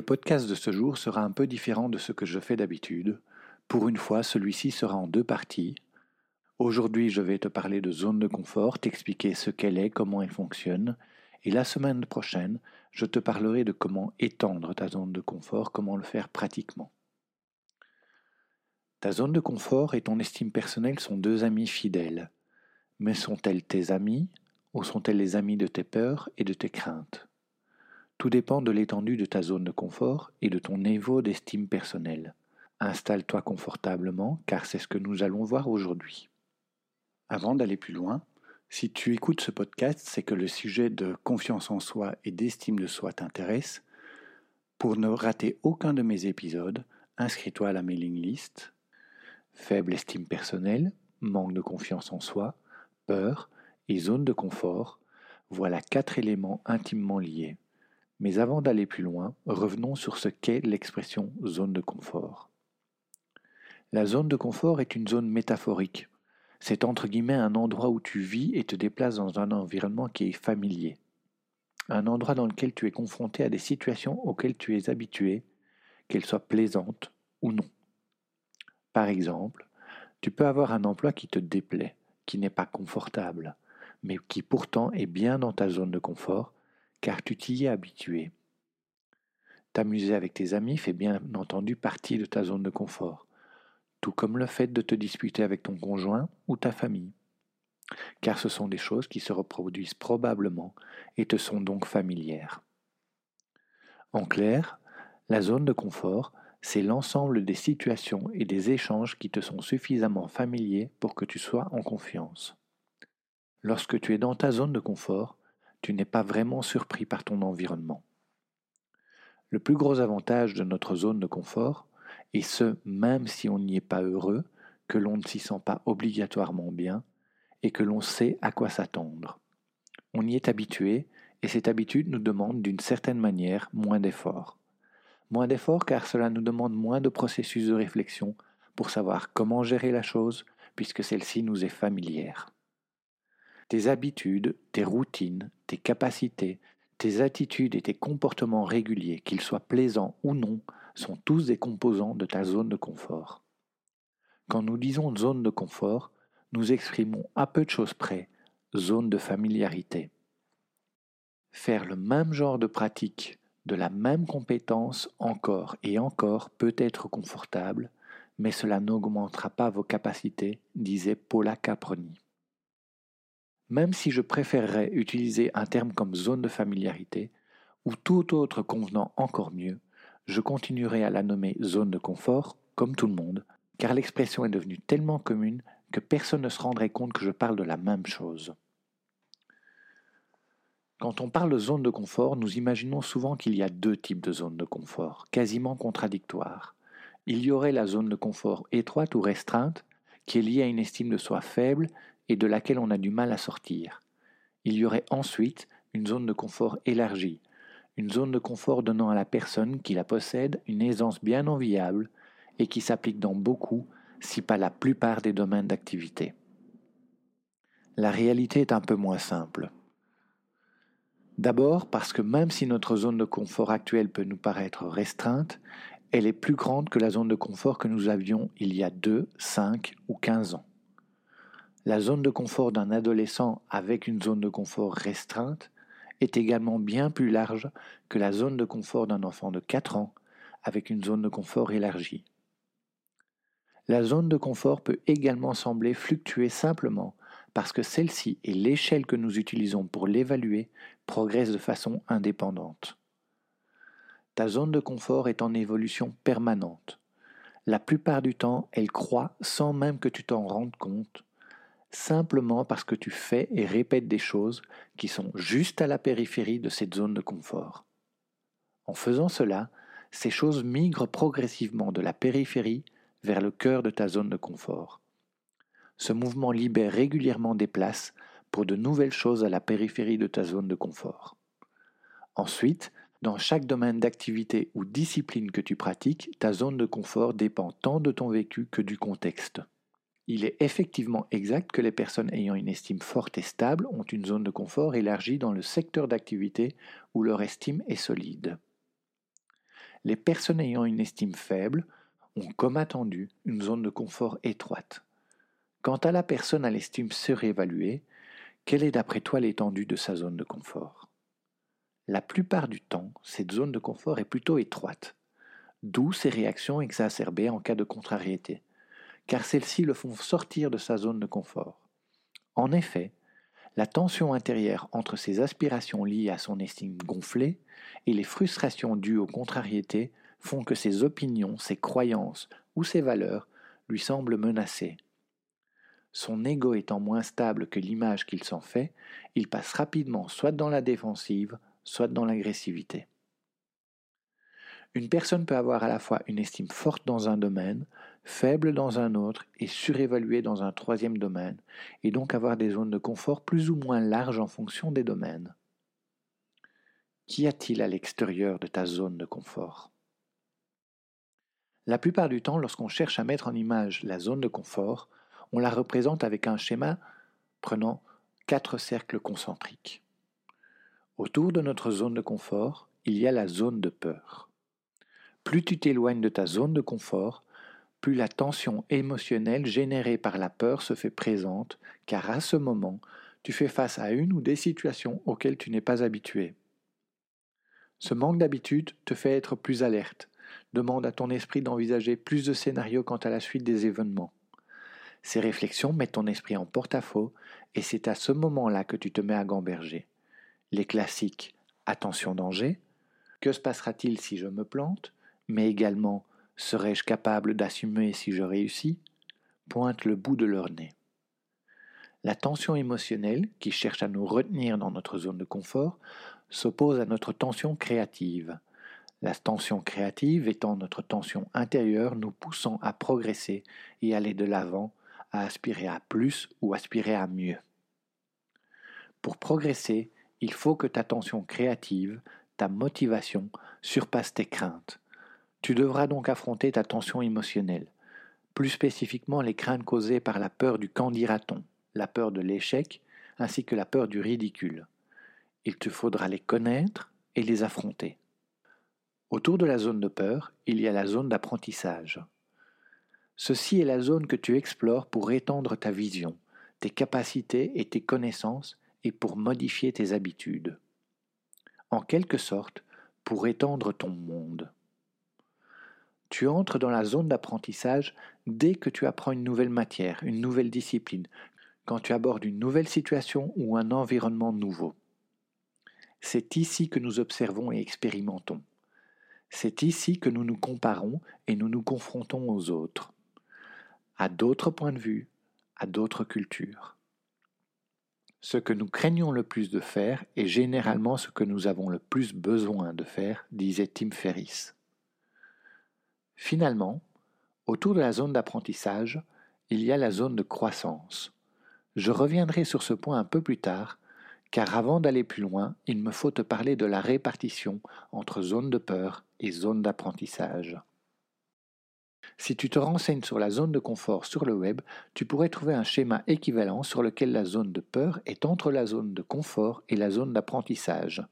Le podcast de ce jour sera un peu différent de ce que je fais d'habitude. Pour une fois, celui-ci sera en deux parties. Aujourd'hui, je vais te parler de zone de confort, t'expliquer ce qu'elle est, comment elle fonctionne, et la semaine prochaine, je te parlerai de comment étendre ta zone de confort, comment le faire pratiquement. Ta zone de confort et ton estime personnelle sont deux amis fidèles. Mais sont-elles tes amis ou sont-elles les amis de tes peurs et de tes craintes? Tout dépend de l'étendue de ta zone de confort et de ton niveau d'estime personnelle. Installe-toi confortablement car c'est ce que nous allons voir aujourd'hui. Avant d'aller plus loin, si tu écoutes ce podcast, c'est que le sujet de confiance en soi et d'estime de soi t'intéresse. Pour ne rater aucun de mes épisodes, inscris-toi à la mailing list. Faible estime personnelle, manque de confiance en soi, peur et zone de confort, voilà quatre éléments intimement liés. Mais avant d'aller plus loin, revenons sur ce qu'est l'expression zone de confort. La zone de confort est une zone métaphorique c'est entre guillemets un endroit où tu vis et te déplaces dans un environnement qui est familier. Un endroit dans lequel tu es confronté à des situations auxquelles tu es habitué, qu'elles soient plaisantes ou non. Par exemple, tu peux avoir un emploi qui te déplaît, qui n'est pas confortable, mais qui pourtant est bien dans ta zone de confort, car tu t'y es habitué. T'amuser avec tes amis fait bien entendu partie de ta zone de confort tout comme le fait de te disputer avec ton conjoint ou ta famille, car ce sont des choses qui se reproduisent probablement et te sont donc familières. En clair, la zone de confort, c'est l'ensemble des situations et des échanges qui te sont suffisamment familiers pour que tu sois en confiance. Lorsque tu es dans ta zone de confort, tu n'es pas vraiment surpris par ton environnement. Le plus gros avantage de notre zone de confort, et ce même si on n'y est pas heureux, que l'on ne s'y sent pas obligatoirement bien, et que l'on sait à quoi s'attendre. On y est habitué, et cette habitude nous demande d'une certaine manière moins d'efforts. Moins d'efforts car cela nous demande moins de processus de réflexion pour savoir comment gérer la chose, puisque celle-ci nous est familière. Tes habitudes, tes routines, tes capacités, tes attitudes et tes comportements réguliers, qu'ils soient plaisants ou non, sont tous des composants de ta zone de confort. Quand nous disons zone de confort, nous exprimons à peu de choses près zone de familiarité. Faire le même genre de pratique, de la même compétence encore et encore peut être confortable, mais cela n'augmentera pas vos capacités, disait Paula Caproni. Même si je préférerais utiliser un terme comme zone de familiarité, ou tout autre convenant encore mieux, je continuerai à la nommer zone de confort, comme tout le monde, car l'expression est devenue tellement commune que personne ne se rendrait compte que je parle de la même chose. Quand on parle de zone de confort, nous imaginons souvent qu'il y a deux types de zones de confort, quasiment contradictoires. Il y aurait la zone de confort étroite ou restreinte, qui est liée à une estime de soi faible et de laquelle on a du mal à sortir. Il y aurait ensuite une zone de confort élargie, une zone de confort donnant à la personne qui la possède une aisance bien enviable et qui s'applique dans beaucoup, si pas la plupart des domaines d'activité. La réalité est un peu moins simple. D'abord parce que même si notre zone de confort actuelle peut nous paraître restreinte, elle est plus grande que la zone de confort que nous avions il y a 2, 5 ou 15 ans. La zone de confort d'un adolescent avec une zone de confort restreinte est également bien plus large que la zone de confort d'un enfant de 4 ans avec une zone de confort élargie. La zone de confort peut également sembler fluctuer simplement parce que celle-ci et l'échelle que nous utilisons pour l'évaluer progressent de façon indépendante. Zone de confort est en évolution permanente. La plupart du temps, elle croît sans même que tu t'en rendes compte, simplement parce que tu fais et répètes des choses qui sont juste à la périphérie de cette zone de confort. En faisant cela, ces choses migrent progressivement de la périphérie vers le cœur de ta zone de confort. Ce mouvement libère régulièrement des places pour de nouvelles choses à la périphérie de ta zone de confort. Ensuite, dans chaque domaine d'activité ou discipline que tu pratiques, ta zone de confort dépend tant de ton vécu que du contexte. Il est effectivement exact que les personnes ayant une estime forte et stable ont une zone de confort élargie dans le secteur d'activité où leur estime est solide. Les personnes ayant une estime faible ont, comme attendu, une zone de confort étroite. Quant à la personne à l'estime surévaluée, quelle est d'après toi l'étendue de sa zone de confort? La plupart du temps, cette zone de confort est plutôt étroite, d'où ces réactions exacerbées en cas de contrariété, car celles-ci le font sortir de sa zone de confort. En effet, la tension intérieure entre ses aspirations liées à son estime gonflée et les frustrations dues aux contrariétés font que ses opinions, ses croyances ou ses valeurs lui semblent menacées. Son ego étant moins stable que l'image qu'il s'en fait, il passe rapidement soit dans la défensive, soit dans l'agressivité. Une personne peut avoir à la fois une estime forte dans un domaine, faible dans un autre et surévaluée dans un troisième domaine, et donc avoir des zones de confort plus ou moins larges en fonction des domaines. Qu'y a-t-il à l'extérieur de ta zone de confort? La plupart du temps, lorsqu'on cherche à mettre en image la zone de confort, on la représente avec un schéma prenant quatre cercles concentriques. Autour de notre zone de confort, il y a la zone de peur. Plus tu t'éloignes de ta zone de confort, plus la tension émotionnelle générée par la peur se fait présente, car à ce moment, tu fais face à une ou des situations auxquelles tu n'es pas habitué. Ce manque d'habitude te fait être plus alerte, demande à ton esprit d'envisager plus de scénarios quant à la suite des événements. Ces réflexions mettent ton esprit en porte-à-faux et c'est à ce moment-là que tu te mets à gamberger. Les classiques attention danger, que se passera-t-il si je me plante, mais également serais-je capable d'assumer si je réussis, pointent le bout de leur nez. La tension émotionnelle, qui cherche à nous retenir dans notre zone de confort, s'oppose à notre tension créative. La tension créative étant notre tension intérieure nous poussant à progresser et aller de l'avant, à aspirer à plus ou aspirer à mieux. Pour progresser, il faut que ta tension créative, ta motivation, surpasse tes craintes. Tu devras donc affronter ta tension émotionnelle, plus spécifiquement les craintes causées par la peur du qu'en la peur de l'échec, ainsi que la peur du ridicule. Il te faudra les connaître et les affronter. Autour de la zone de peur, il y a la zone d'apprentissage. Ceci est la zone que tu explores pour étendre ta vision, tes capacités et tes connaissances et pour modifier tes habitudes. En quelque sorte, pour étendre ton monde. Tu entres dans la zone d'apprentissage dès que tu apprends une nouvelle matière, une nouvelle discipline, quand tu abordes une nouvelle situation ou un environnement nouveau. C'est ici que nous observons et expérimentons. C'est ici que nous nous comparons et nous nous confrontons aux autres, à d'autres points de vue, à d'autres cultures. Ce que nous craignons le plus de faire est généralement ce que nous avons le plus besoin de faire, disait Tim Ferriss. Finalement, autour de la zone d'apprentissage, il y a la zone de croissance. Je reviendrai sur ce point un peu plus tard, car avant d'aller plus loin, il me faut te parler de la répartition entre zone de peur et zone d'apprentissage. Si tu te renseignes sur la zone de confort sur le web, tu pourrais trouver un schéma équivalent sur lequel la zone de peur est entre la zone de confort et la zone d'apprentissage.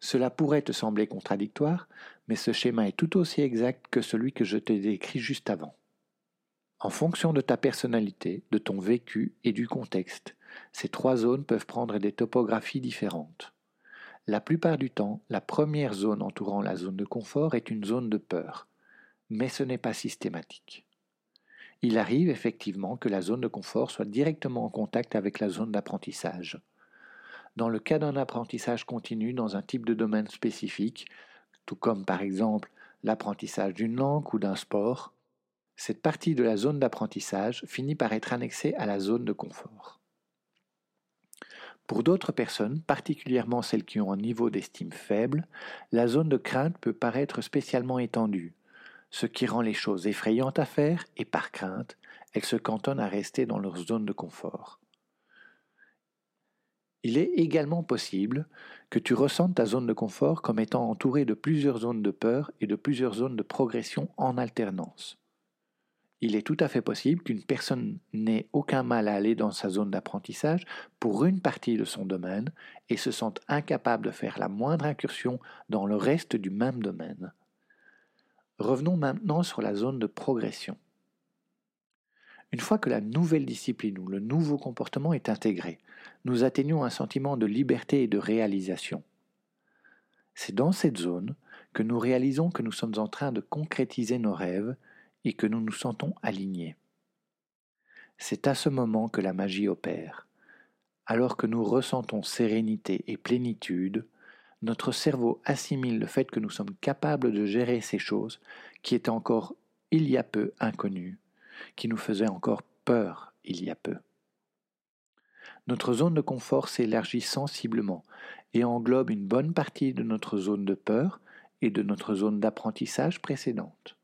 Cela pourrait te sembler contradictoire, mais ce schéma est tout aussi exact que celui que je t'ai décrit juste avant. En fonction de ta personnalité, de ton vécu et du contexte, ces trois zones peuvent prendre des topographies différentes. La plupart du temps, la première zone entourant la zone de confort est une zone de peur, mais ce n'est pas systématique. Il arrive effectivement que la zone de confort soit directement en contact avec la zone d'apprentissage. Dans le cas d'un apprentissage continu dans un type de domaine spécifique, tout comme par exemple l'apprentissage d'une langue ou d'un sport, cette partie de la zone d'apprentissage finit par être annexée à la zone de confort. Pour d'autres personnes, particulièrement celles qui ont un niveau d'estime faible, la zone de crainte peut paraître spécialement étendue, ce qui rend les choses effrayantes à faire et par crainte, elles se cantonnent à rester dans leur zone de confort. Il est également possible que tu ressentes ta zone de confort comme étant entourée de plusieurs zones de peur et de plusieurs zones de progression en alternance il est tout à fait possible qu'une personne n'ait aucun mal à aller dans sa zone d'apprentissage pour une partie de son domaine et se sente incapable de faire la moindre incursion dans le reste du même domaine. Revenons maintenant sur la zone de progression. Une fois que la nouvelle discipline ou le nouveau comportement est intégré, nous atteignons un sentiment de liberté et de réalisation. C'est dans cette zone que nous réalisons que nous sommes en train de concrétiser nos rêves et que nous nous sentons alignés. C'est à ce moment que la magie opère. Alors que nous ressentons sérénité et plénitude, notre cerveau assimile le fait que nous sommes capables de gérer ces choses qui étaient encore il y a peu inconnues, qui nous faisaient encore peur il y a peu. Notre zone de confort s'élargit sensiblement et englobe une bonne partie de notre zone de peur et de notre zone d'apprentissage précédente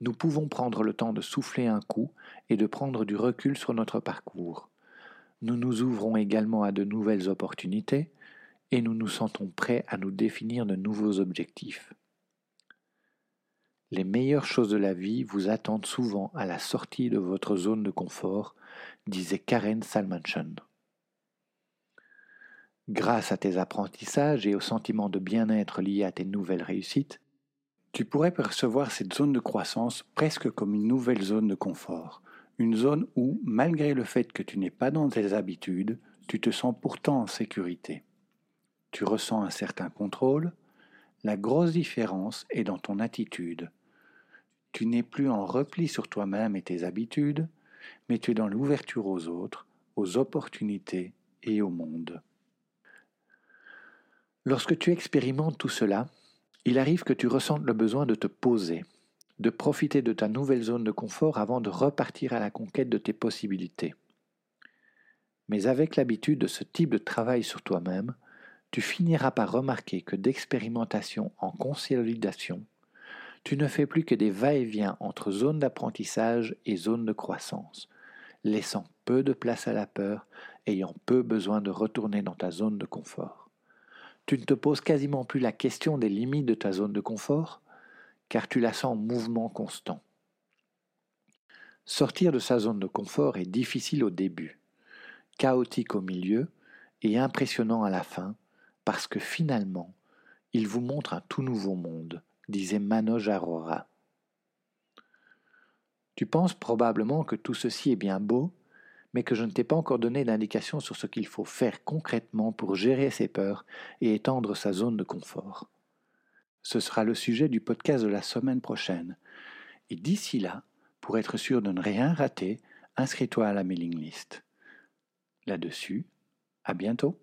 nous pouvons prendre le temps de souffler un coup et de prendre du recul sur notre parcours. Nous nous ouvrons également à de nouvelles opportunités et nous nous sentons prêts à nous définir de nouveaux objectifs. Les meilleures choses de la vie vous attendent souvent à la sortie de votre zone de confort, disait Karen Salmanchon. Grâce à tes apprentissages et au sentiment de bien-être lié à tes nouvelles réussites, tu pourrais percevoir cette zone de croissance presque comme une nouvelle zone de confort, une zone où, malgré le fait que tu n'es pas dans tes habitudes, tu te sens pourtant en sécurité. Tu ressens un certain contrôle, la grosse différence est dans ton attitude. Tu n'es plus en repli sur toi-même et tes habitudes, mais tu es dans l'ouverture aux autres, aux opportunités et au monde. Lorsque tu expérimentes tout cela, il arrive que tu ressentes le besoin de te poser, de profiter de ta nouvelle zone de confort avant de repartir à la conquête de tes possibilités. Mais avec l'habitude de ce type de travail sur toi-même, tu finiras par remarquer que d'expérimentation en consolidation, tu ne fais plus que des va-et-vient entre zone d'apprentissage et zone de croissance, laissant peu de place à la peur, ayant peu besoin de retourner dans ta zone de confort. Tu ne te poses quasiment plus la question des limites de ta zone de confort, car tu la sens en mouvement constant. Sortir de sa zone de confort est difficile au début, chaotique au milieu et impressionnant à la fin, parce que finalement, il vous montre un tout nouveau monde, disait Manoj Arora. Tu penses probablement que tout ceci est bien beau, mais que je ne t'ai pas encore donné d'indication sur ce qu'il faut faire concrètement pour gérer ses peurs et étendre sa zone de confort. Ce sera le sujet du podcast de la semaine prochaine. Et d'ici là, pour être sûr de ne rien rater, inscris-toi à la mailing list. Là-dessus, à bientôt.